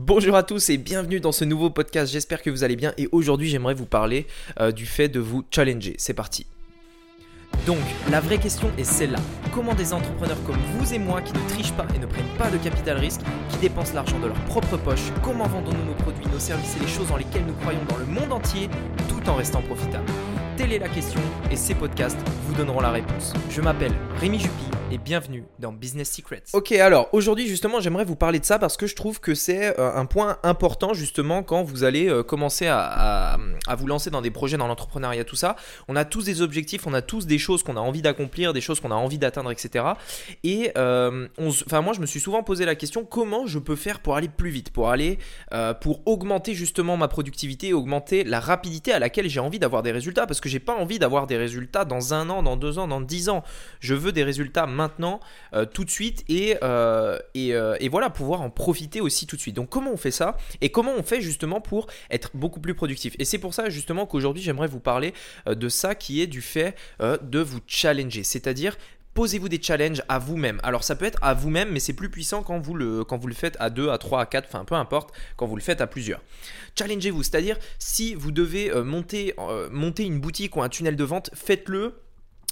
Bonjour à tous et bienvenue dans ce nouveau podcast, j'espère que vous allez bien et aujourd'hui j'aimerais vous parler euh, du fait de vous challenger. C'est parti. Donc, la vraie question est celle-là. Comment des entrepreneurs comme vous et moi qui ne trichent pas et ne prennent pas de capital risque, qui dépensent l'argent de leur propre poche, comment vendons-nous nos produits, nos services et les choses dans lesquelles nous croyons dans le monde entier tout en restant profitables? Telle est la question et ces podcasts vous donneront la réponse. Je m'appelle Rémi Jupy et bienvenue dans Business Secrets. Ok, alors aujourd'hui justement j'aimerais vous parler de ça parce que je trouve que c'est euh, un point important justement quand vous allez euh, commencer à, vous lancer dans des projets dans l'entrepreneuriat, tout ça. On a tous des objectifs, on a tous des choses qu'on a envie d'accomplir, des choses qu'on a envie d'atteindre, etc. Et euh, enfin moi je me suis souvent posé la question comment je peux faire pour aller plus vite, pour aller, pour augmenter justement ma productivité, augmenter la rapidité à laquelle j'ai envie d'avoir des résultats? Parce que j'ai pas envie d'avoir des résultats dans un an, dans deux ans, dans dix ans. Je veux des résultats maintenant, euh, tout de suite, et, euh, euh, et, voilà, pouvoir en profiter aussi tout de suite. Donc comment on fait ça Et comment on fait justement pour être beaucoup plus productif Et c'est pour ça justement qu'aujourd'hui j'aimerais vous parler de ça qui est du fait de vous challenger, c'est-à-dire posez-vous des challenges à vous-même. Alors ça peut être à vous-même, mais c'est plus puissant quand vous, le, quand vous le faites à 2, à 3, à 4, enfin peu importe, quand vous le faites à plusieurs. Challengez-vous, c'est-à-dire si vous devez monter, monter une boutique ou un tunnel de vente, faites-le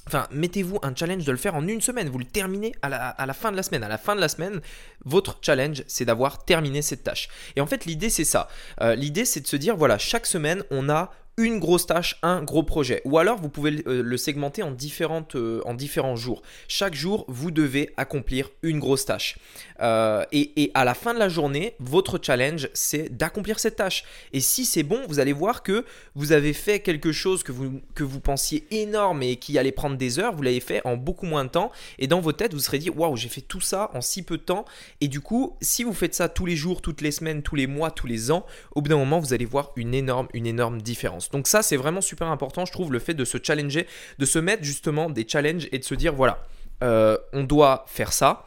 Enfin, mettez-vous un challenge de le faire en une semaine. Vous le terminez à la, fin de la semaine. À la fin de la semaine, votre challenge, c'est d'avoir terminé cette tâche. Et en fait, l'idée, c'est ça. Euh, l'idée, c'est de se dire, voilà, chaque semaine, on a une grosse tâche, un gros projet. Ou alors vous pouvez le euh, segmenter en, différentes, euh, en différents jours. Chaque jour, vous devez accomplir une grosse tâche. Euh, et, à la fin de la journée, votre challenge, c'est d'accomplir cette tâche. Et si c'est bon, vous allez voir que vous avez fait quelque chose que vous, que vous pensiez énorme et qui allait prendre des heures, vous l'avez fait en beaucoup moins de temps. Et dans votre tête, vous serez dit, waouh, j'ai fait tout ça en si peu de temps. Et du coup, si vous faites ça tous les jours, toutes les semaines, tous les mois, tous les ans, au bout d'un moment, vous allez voir une énorme, une énorme différence. Donc ça, c'est vraiment super important, je trouve, le fait de se challenger, de se mettre justement des challenges et de se dire, voilà, euh, on doit faire ça.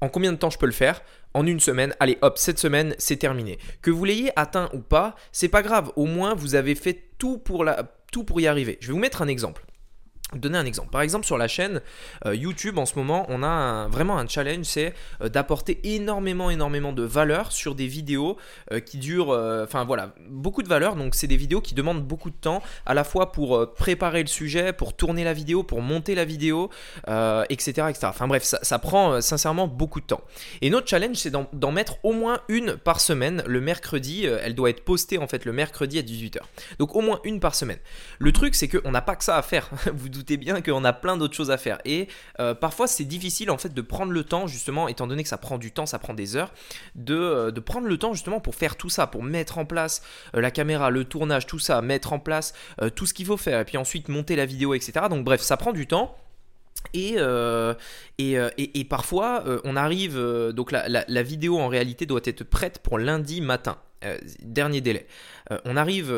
En combien de temps je peux le faire? En une semaine, allez hop, cette semaine c'est terminé. Que vous l'ayez atteint ou pas, c'est pas grave, au moins vous avez fait tout pour, la, tout pour y arriver. Je vais vous mettre un exemple donner un exemple. Par exemple, sur la chaîne euh, YouTube, en ce moment, on a vraiment un challenge, c'est euh, d'apporter énormément, énormément de valeur sur des vidéos euh, qui durent, enfin voilà, beaucoup de valeur. Donc, c'est des vidéos qui demandent beaucoup de temps, à la fois pour préparer le sujet, pour tourner la vidéo, pour monter la vidéo, etc., etc. Enfin bref, ça, prend sincèrement beaucoup de temps. Et notre challenge, c'est d'en mettre au moins une par semaine. Le mercredi, elle doit être postée en fait le mercredi à 18h. Donc, au moins une par semaine. Le truc, c'est qu'on n'a pas que ça à faire. doutez bien qu'on a plein d'autres choses à faire. Et euh, parfois, c'est difficile en fait de prendre le temps, justement, étant donné que ça prend du temps, ça prend des heures, de, euh, de prendre le temps justement pour faire tout ça, pour mettre en place euh, la caméra, le tournage, tout ça, mettre en place tout ce qu'il faut faire, et puis ensuite monter la vidéo, etc. Donc bref, ça prend du temps. Et, et, et, parfois, on arrive, donc la, la, vidéo en réalité doit être prête pour lundi matin. dernier délai. on arrive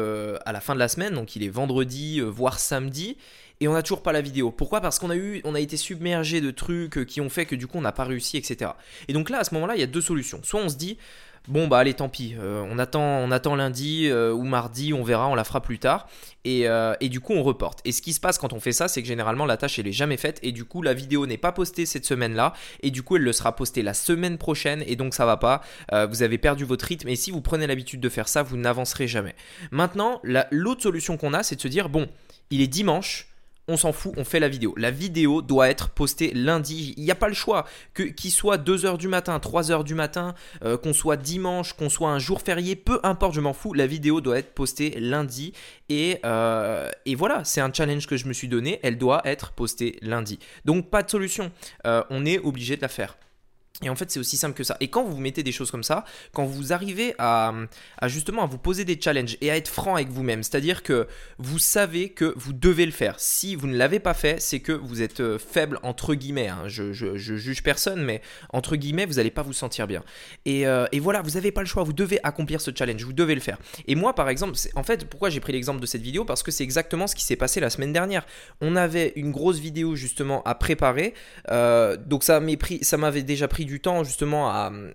à la fin de la semaine, donc il est vendredi, voire samedi, et on n'a toujours pas la vidéo. Pourquoi? Parce qu'on a eu, on a été submergé de trucs euh, qui ont fait que du coup on n'a pas réussi, etc. Et donc là, à ce moment-là, il y a deux solutions. Soit on se dit, bon bah allez, tant pis, euh, on attend, on attend lundi euh, ou mardi, on verra, on la fera plus tard. Et, et, du coup on reporte. Et ce qui se passe quand on fait ça, c'est que généralement la tâche elle est jamais faite et du coup la vidéo n'est pas postée cette semaine-là et du coup elle le sera postée la semaine prochaine et donc ça va pas. vous avez perdu votre rythme et si vous prenez l'habitude de faire ça, vous n'avancerez jamais. Maintenant, l'autre solution qu'on a, c'est de se dire bon, il est dimanche on s'en fout, on fait la vidéo. La vidéo doit être postée lundi. Il n'y a pas le choix. Que, qu'il soit 2h du matin, 3h du matin, euh, qu'on soit dimanche, qu'on soit un jour férié, peu importe, je m'en fous. La vidéo doit être postée lundi. Et, euh, voilà, c'est un challenge que je me suis donné. Elle doit être postée lundi. Donc pas de solution. Euh, on est obligé de la faire. Et en fait, c'est aussi simple que ça. Et quand vous mettez des choses comme ça, quand vous arrivez à, justement à vous poser des challenges et à être franc avec vous-même, c'est-à-dire que vous savez que vous devez le faire. Si vous ne l'avez pas fait, c'est que vous êtes euh, faible entre guillemets. Hein. Je, juge personne, mais entre guillemets, vous n'allez pas vous sentir bien. Et, euh, voilà, vous n'avez pas le choix. Vous devez accomplir ce challenge. Vous devez le faire. Et moi, par exemple, en fait, pourquoi j'ai pris l'exemple de cette vidéo? Parce que c'est exactement ce qui s'est passé la semaine dernière. On avait une grosse vidéo justement à préparer. Euh, donc ça m'avait déjà pris du temps justement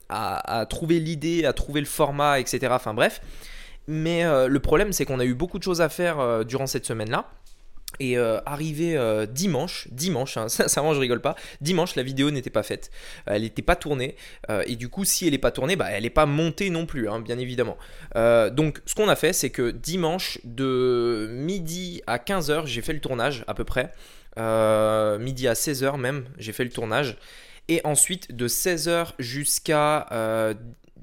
à, trouver l'idée, à trouver le format, etc. Enfin bref. Mais euh, le problème, c'est qu'on a eu beaucoup de choses à faire euh, durant cette semaine-là. Et euh, arrivé dimanche, dimanche, hein, sincèrement je rigole pas, dimanche la vidéo n'était pas faite, elle n'était pas tournée, et du coup si elle n'est pas tournée, bah, elle n'est pas montée non plus, hein, bien évidemment. donc ce qu'on a fait c'est que dimanche de midi à 15h j'ai fait le tournage à peu près, midi à 16h même j'ai fait le tournage, et ensuite de 16h jusqu'à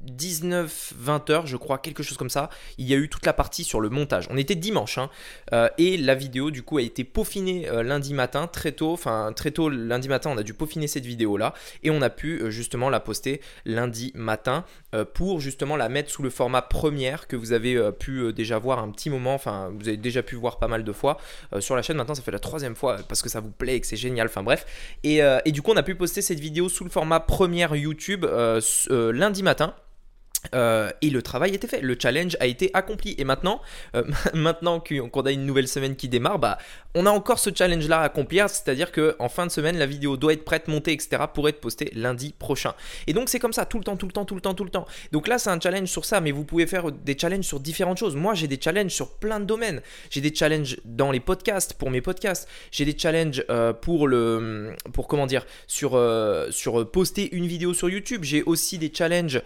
19-20 heures, je crois, quelque chose comme ça, il y a eu toute la partie sur le montage. On était dimanche, hein, euh, et la vidéo, du coup, a été peaufinée euh, lundi matin, très tôt, enfin, très tôt lundi matin, on a dû peaufiner cette vidéo-là, et on a pu euh, justement la poster lundi matin pour justement la mettre sous le format première que vous avez pu déjà voir un petit moment, enfin, vous avez déjà pu voir pas mal de fois sur la chaîne. Maintenant, ça fait la troisième fois parce que ça vous plaît et que c'est génial, enfin, bref. Et, et, du coup, on a pu poster cette vidéo sous le format première YouTube lundi matin. Euh, et le travail était fait, le challenge a été accompli. Et maintenant, euh, maintenant qu'on a une nouvelle semaine qui démarre, bah, on a encore ce challenge-là à accomplir. C'est-à-dire qu'en fin de semaine, la vidéo doit être prête, montée, etc. pour être postée lundi prochain. Et donc c'est comme ça, tout le temps, tout le temps, tout le temps, tout le temps. Donc là, c'est un challenge sur ça, mais vous pouvez faire des challenges sur différentes choses. Moi, j'ai des challenges sur plein de domaines. J'ai des challenges dans les podcasts, pour mes podcasts. J'ai des challenges euh, pour le, pour comment dire, sur, sur poster une vidéo sur YouTube. J'ai aussi des challenges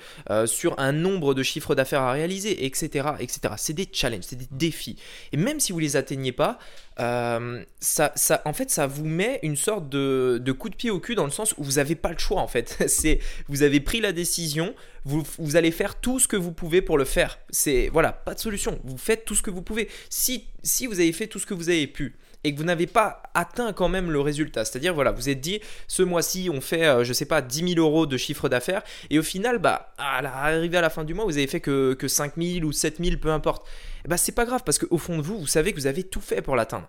sur un nombre de chiffres d'affaires à réaliser, etc. etc. C'est des challenges, c'est des défis. Et même si vous les atteignez pas, euh, ça, ça, en fait, ça vous met une sorte de, de, coup de pied au cul dans le sens où vous n'avez pas le choix, en fait. C'est, vous avez pris la décision, vous, vous, allez faire tout ce que vous pouvez pour le faire. C'est, voilà, pas de solution. Vous faites tout ce que vous pouvez. Si, si vous avez fait tout ce que vous avez pu, et que vous n'avez pas atteint quand même le résultat. C'est-à-dire, voilà, vous êtes dit, ce mois-ci, on fait, euh, je sais pas, 10 000 euros de chiffre d'affaires, et au final, bah, à arrivé à la fin du mois, vous avez fait que, que 5 000 ou 7 000, peu importe. Bah, c'est pas grave, parce qu'au fond de vous, vous savez que vous avez tout fait pour l'atteindre.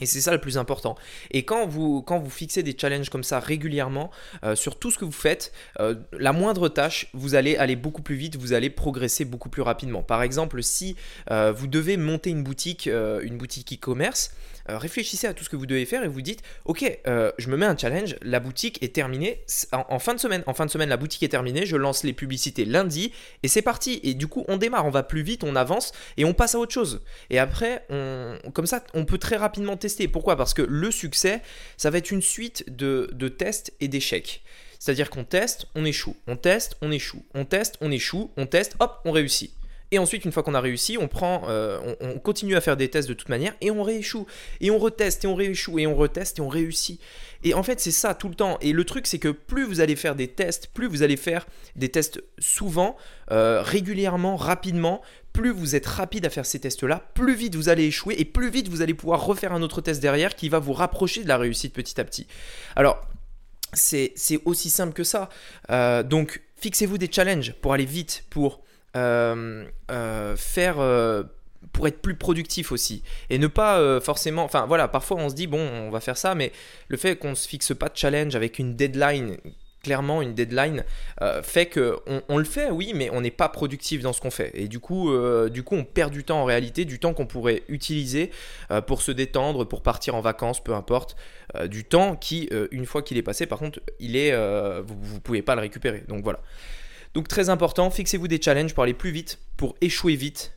Et c'est ça le plus important. Et quand vous, quand vous fixez des challenges comme ça régulièrement euh, sur tout ce que vous faites, euh, la moindre tâche, vous allez aller beaucoup plus vite, vous allez progresser beaucoup plus rapidement. Par exemple, si euh, vous devez monter une boutique, une boutique e-commerce, réfléchissez à tout ce que vous devez faire et vous dites, ok, je me mets un challenge, la boutique est terminée en, fin de semaine. En fin de semaine, la boutique est terminée, je lance les publicités lundi et c'est parti. Et du coup, on démarre, on va plus vite, on avance et on passe à autre chose. Et après, on, comme ça, on peut très rapidement tester pourquoi? Parce que le succès, ça va être une suite de, tests et d'échecs. C'est-à-dire qu'on teste, on échoue, on teste, on échoue, on teste, on échoue, on teste, hop, on réussit. Et ensuite, une fois qu'on a réussi, on prend, euh, on, continue à faire des tests de toute manière et on rééchoue. Et on reteste et on rééchoue et on reteste et on réussit. Et en fait, c'est ça tout le temps. Et le truc, c'est que plus vous allez faire des tests, plus vous allez faire des tests souvent, euh, régulièrement, rapidement, plus vous êtes rapide à faire ces tests-là, plus vite vous allez échouer et plus vite vous allez pouvoir refaire un autre test derrière qui va vous rapprocher de la réussite petit à petit. Alors, c'est aussi simple que ça. Euh, donc, fixez-vous des challenges pour aller vite, pour euh, euh, faire pour être plus productif aussi et ne pas forcément enfin voilà parfois on se dit bon on va faire ça mais le fait qu'on se fixe pas de challenge avec une deadline clairement une deadline euh, fait que on, le fait oui mais on n'est pas productif dans ce qu'on fait. Et du coup euh, du coup on perd du temps en réalité du temps qu'on pourrait utiliser euh, pour se détendre pour partir en vacances peu importe du temps qui une fois qu'il est passé par contre il est vous, vous pouvez pas le récupérer. Donc voilà. Donc très important fixez-vous des challenges pour aller plus vite pour échouer vite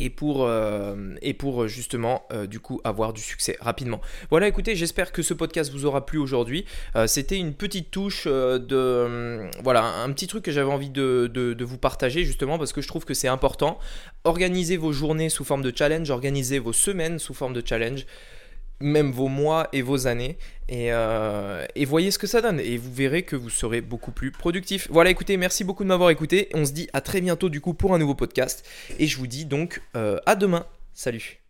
et pour, euh, euh, justement euh, du coup avoir du succès rapidement. Voilà, écoutez, j'espère que ce podcast vous aura plu aujourd'hui. C'était une petite touche de... voilà, un petit truc que j'avais envie de, de, vous partager justement parce que je trouve que c'est important. Organisez vos journées sous forme de challenge, organisez vos semaines sous forme de challenge même vos mois et vos années euh, et, voyez ce que ça donne et vous verrez que vous serez beaucoup plus productif. Voilà écoutez merci beaucoup de m'avoir écouté. On se dit à très bientôt du coup pour un nouveau podcast et je vous dis donc euh, à demain. Salut